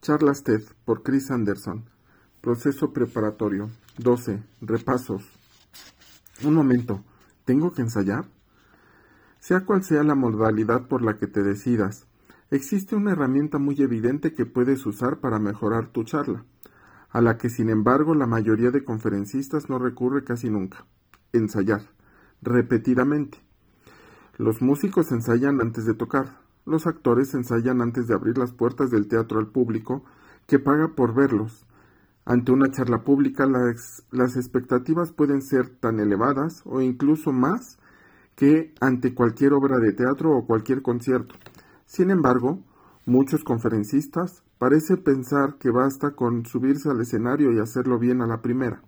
Charlas TED por Chris Anderson. Proceso preparatorio. 12. Repasos. Un momento. ¿Tengo que ensayar? Sea cual sea la modalidad por la que te decidas, existe una herramienta muy evidente que puedes usar para mejorar tu charla, a la que sin embargo la mayoría de conferencistas no recurre casi nunca. Ensayar. Repetidamente. Los músicos ensayan antes de tocar, los actores ensayan antes de abrir las puertas del teatro al público, que paga por verlos. Ante una charla pública las, expectativas pueden ser tan elevadas o incluso más que ante cualquier obra de teatro o cualquier concierto. Sin embargo, muchos conferencistas parece pensar que basta con subirse al escenario y hacerlo bien a la primera.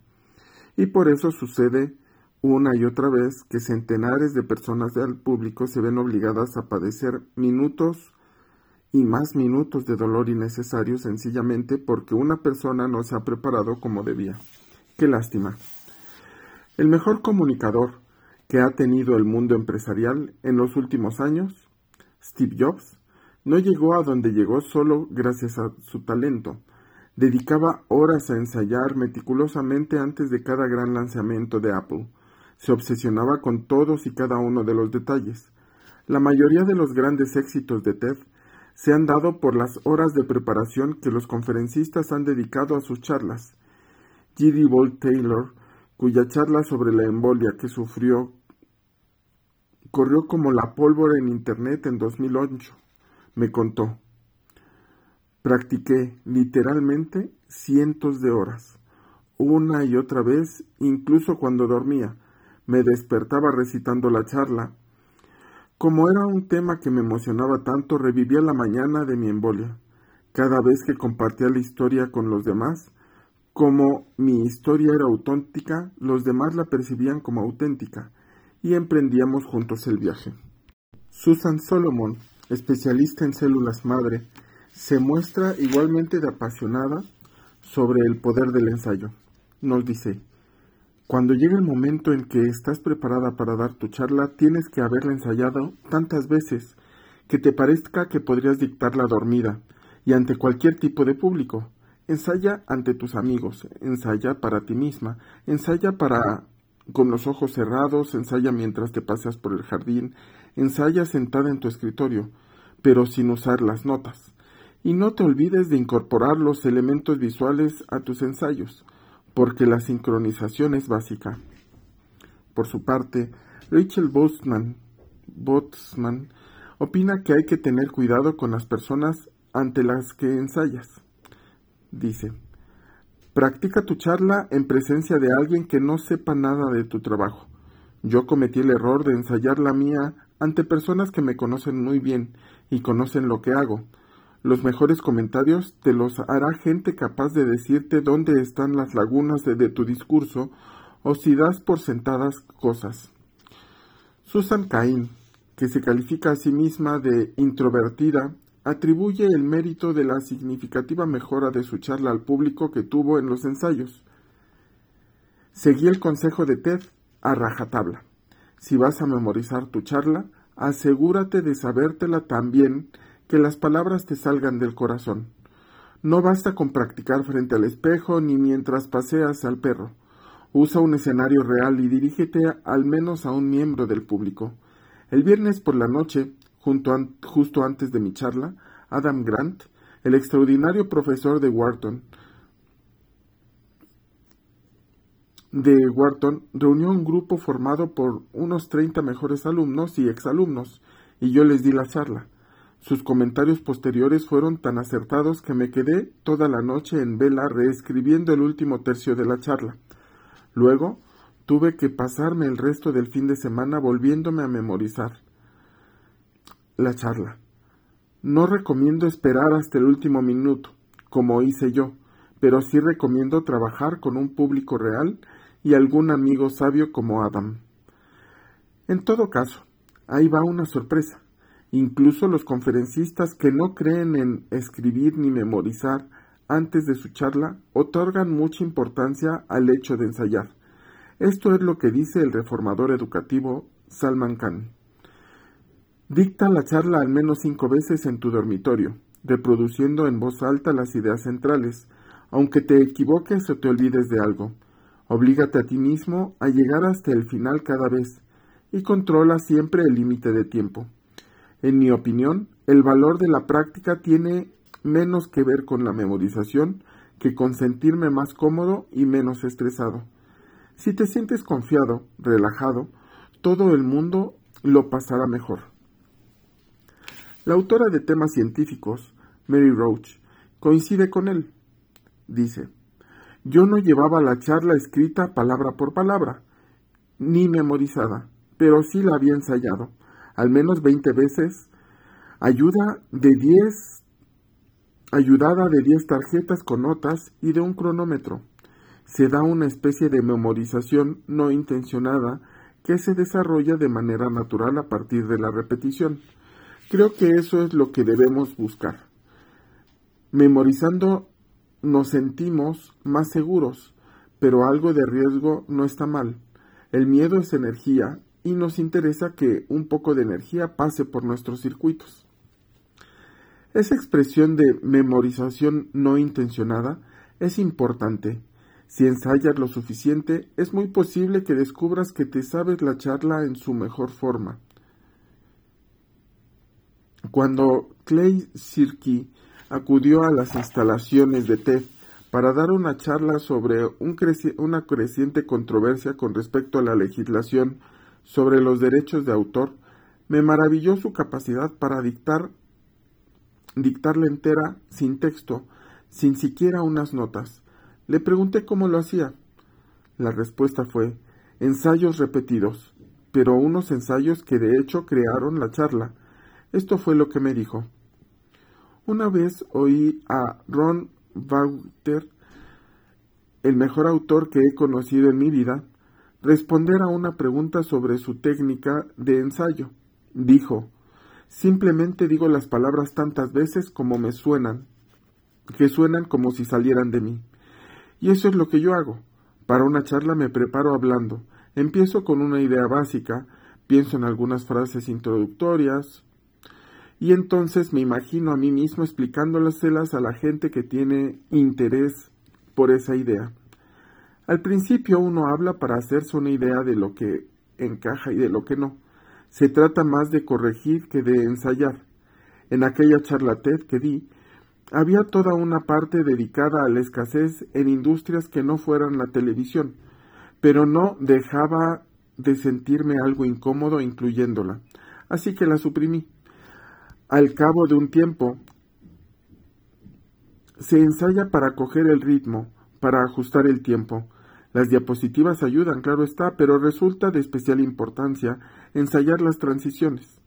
Y por eso sucede una y otra vez que centenares de personas del público se ven obligadas a padecer minutos y más minutos de dolor innecesarios sencillamente porque una persona no se ha preparado como debía. Qué lástima. El mejor comunicador que ha tenido el mundo empresarial en los últimos años, Steve Jobs, no llegó a donde llegó solo gracias a su talento. Dedicaba horas a ensayar meticulosamente antes de cada gran lanzamiento de Apple se obsesionaba con todos y cada uno de los detalles. La mayoría de los grandes éxitos de TED se han dado por las horas de preparación que los conferencistas han dedicado a sus charlas. G.D. Bolt Taylor, cuya charla sobre la embolia que sufrió corrió como la pólvora en Internet en 2008, me contó. Practiqué literalmente cientos de horas, una y otra vez, incluso cuando dormía, me despertaba recitando la charla. Como era un tema que me emocionaba tanto, revivía la mañana de mi embolia. Cada vez que compartía la historia con los demás, como mi historia era auténtica, los demás la percibían como auténtica, y emprendíamos juntos el viaje. Susan Solomon, especialista en células madre, se muestra igualmente de apasionada sobre el poder del ensayo. Nos dice, cuando llegue el momento en que estás preparada para dar tu charla, tienes que haberla ensayado tantas veces que te parezca que podrías dictarla dormida y ante cualquier tipo de público. Ensaya ante tus amigos, ensaya para ti misma, ensaya para con los ojos cerrados, ensaya mientras te paseas por el jardín, ensaya sentada en tu escritorio, pero sin usar las notas. Y no te olvides de incorporar los elementos visuales a tus ensayos porque la sincronización es básica. Por su parte, Rachel Botsman, opina que hay que tener cuidado con las personas ante las que ensayas. Dice, practica tu charla en presencia de alguien que no sepa nada de tu trabajo. Yo cometí el error de ensayar la mía ante personas que me conocen muy bien y conocen lo que hago, los mejores comentarios te los hará gente capaz de decirte dónde están las lagunas de, tu discurso o si das por sentadas cosas. Susan Cain, que se califica a sí misma de introvertida, atribuye el mérito de la significativa mejora de su charla al público que tuvo en los ensayos. Seguí el consejo de Ted a rajatabla. Si vas a memorizar tu charla, asegúrate de sabértela también que las palabras te salgan del corazón. No basta con practicar frente al espejo ni mientras paseas al perro. Usa un escenario real y dirígete al menos a un miembro del público. El viernes por la noche, justo antes de mi charla, Adam Grant, el extraordinario profesor de Wharton, de Wharton reunió un grupo formado por unos treinta mejores alumnos y exalumnos, y yo les di la charla. Sus comentarios posteriores fueron tan acertados que me quedé toda la noche en vela reescribiendo el último tercio de la charla. Luego tuve que pasarme el resto del fin de semana volviéndome a memorizar la charla. No recomiendo esperar hasta el último minuto, como hice yo, pero sí recomiendo trabajar con un público real y algún amigo sabio como Adam. En todo caso, ahí va una sorpresa. Incluso los conferencistas que no creen en escribir ni memorizar antes de su charla otorgan mucha importancia al hecho de ensayar. Esto es lo que dice el reformador educativo Salman Khan. Dicta la charla al menos cinco veces en tu dormitorio reproduciendo en voz alta las ideas centrales, aunque te equivoques o te olvides de algo. Oblígate a ti mismo a llegar hasta el final cada vez y controla siempre el límite de tiempo. En mi opinión, el valor de la práctica tiene menos que ver con la memorización que con sentirme más cómodo y menos estresado. Si te sientes confiado, relajado, todo el mundo lo pasará mejor. La autora de temas científicos, Mary Roach, coincide con él. Dice, yo no llevaba la charla escrita palabra por palabra, ni memorizada, pero sí la había ensayado, al menos 20 veces, ayuda de 10, ayudada de 10 tarjetas con notas y de un cronómetro. Se da una especie de memorización no intencionada que se desarrolla de manera natural a partir de la repetición. Creo que eso es lo que debemos buscar. Memorizando nos sentimos más seguros, pero algo de riesgo no está mal. El miedo es energía y nos interesa que un poco de energía pase por nuestros circuitos. Esa expresión de memorización no intencionada es importante si ensayas lo suficiente, es muy posible que descubras que te sabes la charla en su mejor forma. Cuando Clay Sirky acudió a las instalaciones de TED para dar una charla sobre una creciente controversia con respecto a la legislación sobre los derechos de autor, me maravilló su capacidad para dictar dictarla entera sin texto, sin siquiera unas notas. Le pregunté cómo lo hacía. La respuesta fue ensayos repetidos, pero unos ensayos que de hecho crearon la charla. Esto fue lo que me dijo. Una vez oí a Ron Wouter, el mejor autor que he conocido en mi vida, responder a una pregunta sobre su técnica de ensayo. Dijo, simplemente digo las palabras tantas veces como me suenan, que suenan como si salieran de mí. Y eso es lo que yo hago. Para una charla me preparo hablando. Empiezo con una idea básica, pienso en algunas frases introductorias, y entonces me imagino a mí mismo explicándolas a la gente que tiene interés por esa idea. Al principio uno habla para hacerse una idea de lo que encaja y de lo que no. Se trata más de corregir que de ensayar. En aquella charla TED que di, había toda una parte dedicada a la escasez en industrias que no fueran la televisión, pero no dejaba de sentirme algo incómodo incluyéndola, así que la suprimí. Al cabo de un tiempo, se ensaya para coger el ritmo, para ajustar el tiempo. Las diapositivas ayudan, claro está, pero resulta de especial importancia ensayar las transiciones.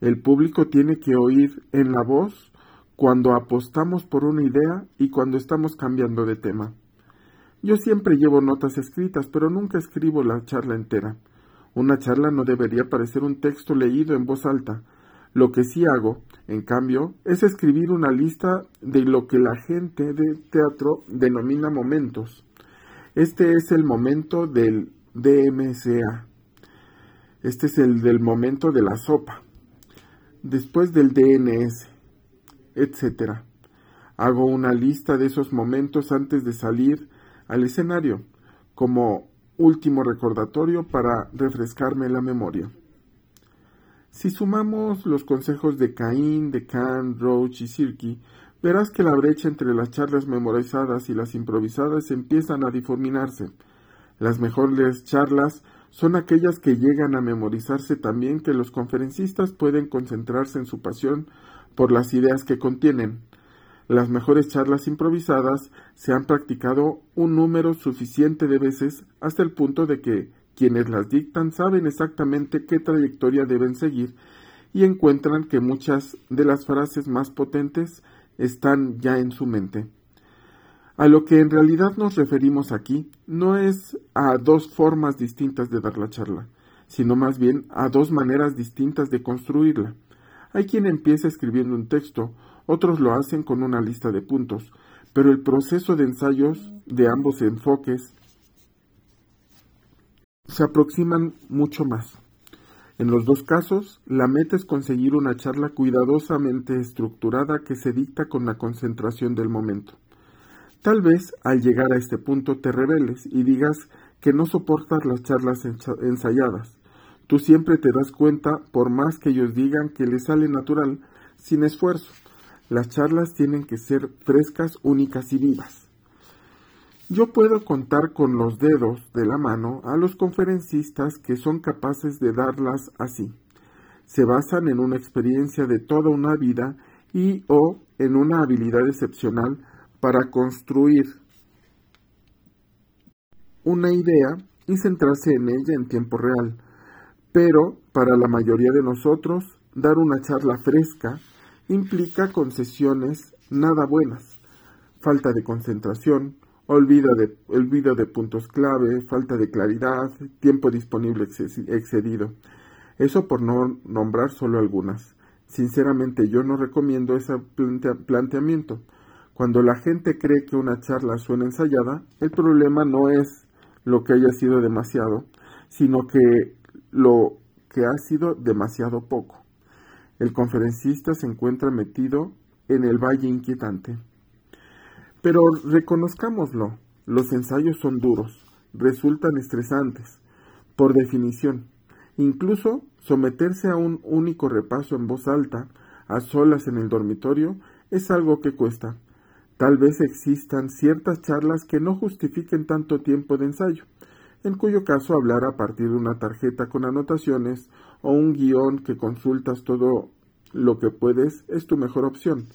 El público tiene que oír en la voz cuando apostamos por una idea y cuando estamos cambiando de tema. Yo siempre llevo notas escritas, pero nunca escribo la charla entera. Una charla no debería parecer un texto leído en voz alta. Lo que sí hago, en cambio, es escribir una lista de lo que la gente de teatro denomina momentos. Este es el momento del DMCA. Este es el del momento de la sopa. Después del DNS etc. Hago una lista de esos momentos antes de salir al escenario, como último recordatorio para refrescarme la memoria. Si sumamos los consejos de Caín, de Kahn, Roach y Sirky, verás que la brecha entre las charlas memorizadas y las improvisadas empiezan a difuminarse. Las mejores charlas son aquellas que llegan a memorizarse también que los conferencistas pueden concentrarse en su pasión por las ideas que contienen. Las mejores charlas improvisadas se han practicado un número suficiente de veces hasta el punto de que quienes las dictan saben exactamente qué trayectoria deben seguir y encuentran que muchas de las frases más potentes están ya en su mente. A lo que en realidad nos referimos aquí no es a dos formas distintas de dar la charla, sino más bien a dos maneras distintas de construirla. Hay quien empieza escribiendo un texto, otros lo hacen con una lista de puntos, pero el proceso de ensayos de ambos enfoques se aproximan mucho más. En los dos casos, la meta es conseguir una charla cuidadosamente estructurada que se dicta con la concentración del momento. Tal vez al llegar a este punto te rebeles y digas que no soportas las charlas ensayadas. Tú siempre te das cuenta, por más que ellos digan que les sale natural, sin esfuerzo. Las charlas tienen que ser frescas, únicas y vivas. Yo puedo contar con los dedos de la mano a los conferencistas que son capaces de darlas así. Se basan en una experiencia de toda una vida y o en una habilidad excepcional para construir una idea y centrarse en ella en tiempo real. Pero para la mayoría de nosotros, dar una charla fresca implica concesiones nada buenas, falta de concentración, olvido de, puntos clave, falta de claridad, tiempo disponible excedido. Eso por no nombrar solo algunas. Sinceramente yo no recomiendo ese planteamiento. Cuando la gente cree que una charla suena ensayada, el problema no es lo que haya sido demasiado, sino que lo que ha sido demasiado poco. El conferencista se encuentra metido en el valle inquietante. Pero reconozcámoslo, los ensayos son duros, resultan estresantes, por definición. Incluso someterse a un único repaso en voz alta, a solas en el dormitorio, es algo que cuesta. Tal vez existan ciertas charlas que no justifiquen tanto tiempo de ensayo, en cuyo caso hablar a partir de una tarjeta con anotaciones o un guion que consultas todo lo que puedes es tu mejor opción.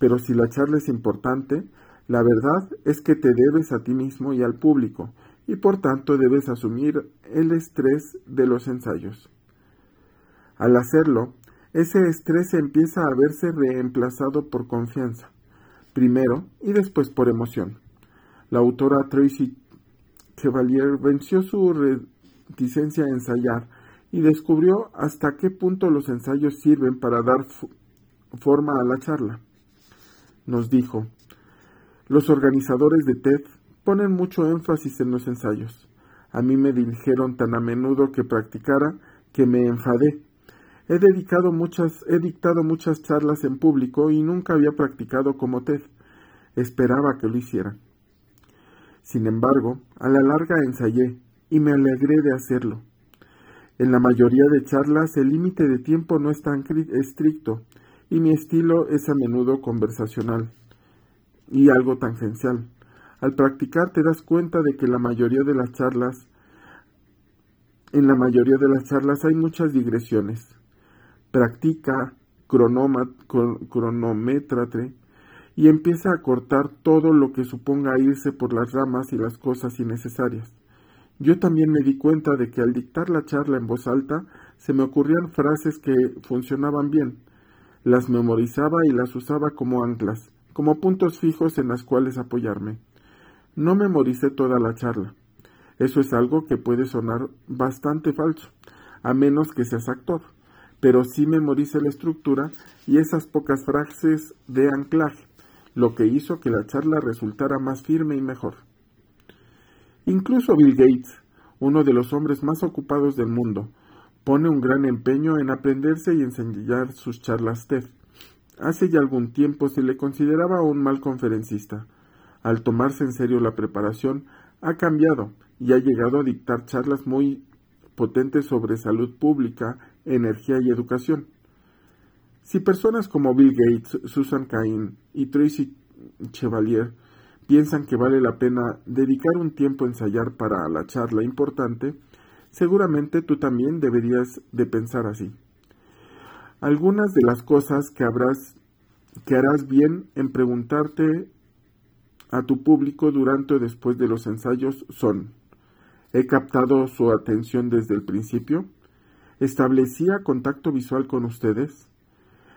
Pero si la charla es importante, la verdad es que te debes a ti mismo y al público, y por tanto debes asumir el estrés de los ensayos. Al hacerlo, ese estrés empieza a verse reemplazado por confianza, primero y después por emoción. La autora Tracy Chevalier venció su reticencia a ensayar y descubrió hasta qué punto los ensayos sirven para dar forma a la charla. Nos dijo, los organizadores de TED ponen mucho énfasis en los ensayos. A mí me dijeron tan a menudo que practicara que me enfadé. He dedicado muchas, he dictado muchas charlas en público y nunca había practicado como TED. Esperaba que lo hiciera. Sin embargo, a la larga ensayé y me alegré de hacerlo. En la mayoría de charlas el límite de tiempo no es tan estricto y mi estilo es a menudo conversacional y algo tangencial. Al practicar te das cuenta de que la mayoría de las charlas, en la mayoría de las charlas hay muchas digresiones. Practica, cronométrate y empieza a cortar todo lo que suponga irse por las ramas y las cosas innecesarias. Yo también me di cuenta de que al dictar la charla en voz alta se me ocurrían frases que funcionaban bien. Las memorizaba y las usaba como anclas como puntos fijos en las cuales apoyarme. No memoricé toda la charla. Eso es algo que puede sonar bastante falso, a menos que seas actor, pero sí memoricé la estructura y esas pocas frases de anclaje, lo que hizo que la charla resultara más firme y mejor. Incluso Bill Gates, uno de los hombres más ocupados del mundo, pone un gran empeño en aprenderse y enseñar sus charlas TED. Hace ya algún tiempo se le consideraba un mal conferencista. Al tomarse en serio la preparación, ha cambiado y ha llegado a dictar charlas muy potentes sobre salud pública, energía y educación. Si personas como Bill Gates, Susan Cain y Tracy Chevalier piensan que vale la pena dedicar un tiempo a ensayar para la charla importante, seguramente tú también deberías de pensar así. Algunas de las cosas que habrás que harás bien en preguntarte a tu público durante o después de los ensayos son ¿He captado su atención desde el principio? ¿Establecía contacto visual con ustedes?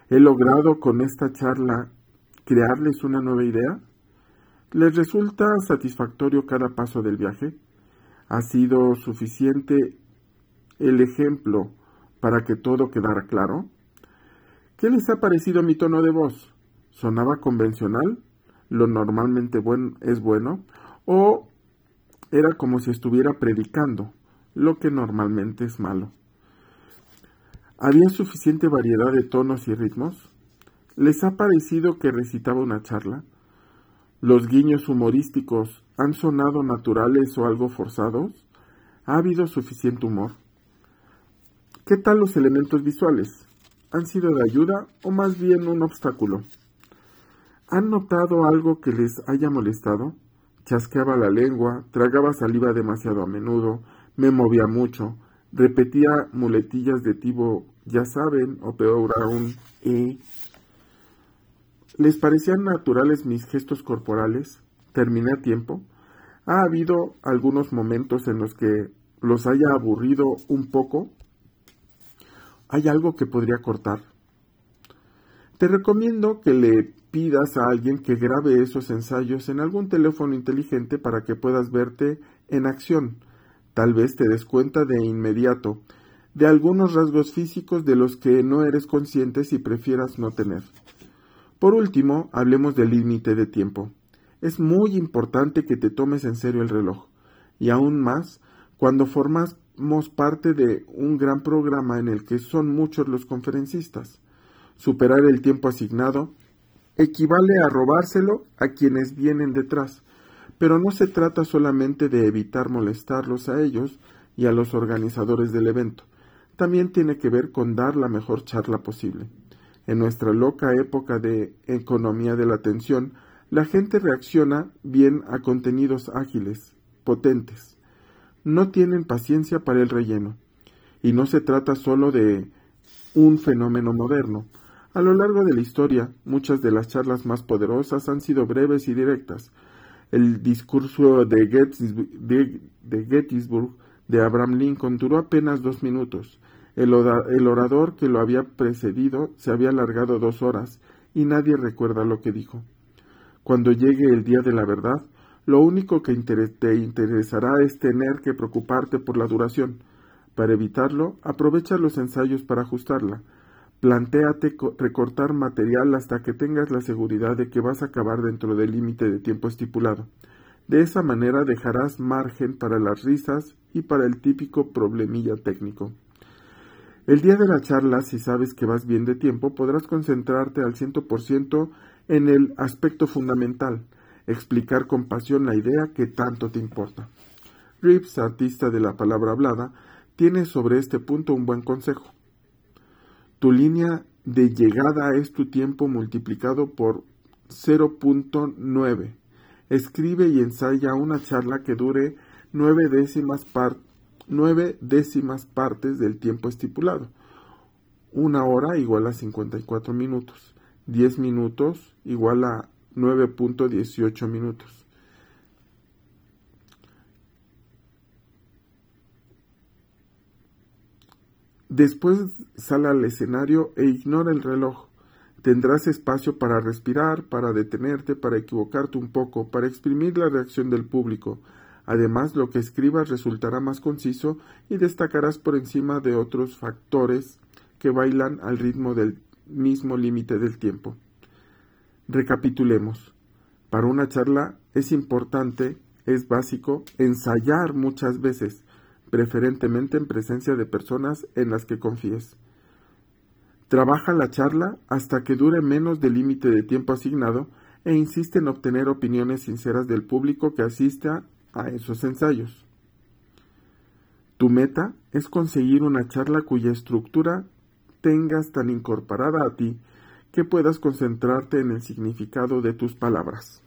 ¿He logrado con esta charla crearles una nueva idea? ¿Les resulta satisfactorio cada paso del viaje? ¿Ha sido suficiente el ejemplo para que todo quedara claro? ¿Qué les ha parecido mi tono de voz? ¿Sonaba convencional? ¿Lo normalmente es bueno? ¿O era como si estuviera predicando, lo que normalmente es malo? ¿Había suficiente variedad de tonos y ritmos? ¿Les ha parecido que recitaba una charla? ¿Los guiños humorísticos han sonado naturales o algo forzados? ¿Ha habido suficiente humor? ¿Qué tal los elementos visuales? ¿Han sido de ayuda o más bien un obstáculo? ¿Han notado algo que les haya molestado? Chasqueaba la lengua, tragaba saliva demasiado a menudo, me movía mucho, repetía muletillas de tipo ya saben, o peor aún, eh, ¿Les parecían naturales mis gestos corporales? ¿Terminé a tiempo? ¿Ha habido algunos momentos en los que los haya aburrido un poco? ¿Hay algo que podría cortar? Te recomiendo que le pidas a alguien que grabe esos ensayos en algún teléfono inteligente para que puedas verte en acción. Tal vez te des cuenta de inmediato de algunos rasgos físicos de los que no eres consciente si prefieras no tener. Por último, hablemos del límite de tiempo. Es muy importante que te tomes en serio el reloj, y aún más cuando parte de un gran programa en el que son muchos los conferencistas. Superar el tiempo asignado equivale a robárselo a quienes vienen detrás, pero no se trata solamente de evitar molestarlos a ellos y a los organizadores del evento, también tiene que ver con dar la mejor charla posible. En nuestra loca época de economía de la atención, la gente reacciona bien a contenidos ágiles, potentes. No tienen paciencia para el relleno. Y no se trata solo de un fenómeno moderno. A lo largo de la historia, muchas de las charlas más poderosas han sido breves y directas. El discurso de, Gettysburg de Abraham Lincoln duró apenas dos minutos. El, orador que lo había precedido se había alargado dos horas y nadie recuerda lo que dijo. Cuando llegue el día de la verdad, lo único que te interesará es tener que preocuparte por la duración. Para evitarlo, aprovecha los ensayos para ajustarla. Plantéate recortar material hasta que tengas la seguridad de que vas a acabar dentro del límite de tiempo estipulado. De esa manera dejarás margen para las risas y para el típico problemilla técnico. El día de la charla, si sabes que vas bien de tiempo, podrás concentrarte al ciento por ciento en el aspecto fundamental, explicar con pasión la idea que tanto te importa. Reeves, artista de la palabra hablada, tiene sobre este punto un buen consejo. Tu línea de llegada es tu tiempo multiplicado por 0.9. Escribe y ensaya una charla que dure nueve décimas partes nueve décimas partes del tiempo estipulado. Una hora igual a 54 minutos. 10 minutos igual a 9.18 minutos. Después sale al escenario e ignora el reloj. Tendrás espacio para respirar, para detenerte, para equivocarte un poco, para exprimir la reacción del público, Además, lo que escribas resultará más conciso y destacarás por encima de otros factores que bailan al ritmo del mismo límite del tiempo. Recapitulemos. Para una charla es importante, es básico, ensayar muchas veces, preferentemente en presencia de personas en las que confíes. Trabaja la charla hasta que dure menos del límite de tiempo asignado e insiste en obtener opiniones sinceras del público que asista a esos ensayos. Tu meta es conseguir una charla cuya estructura tengas tan incorporada a ti que puedas concentrarte en el significado de tus palabras.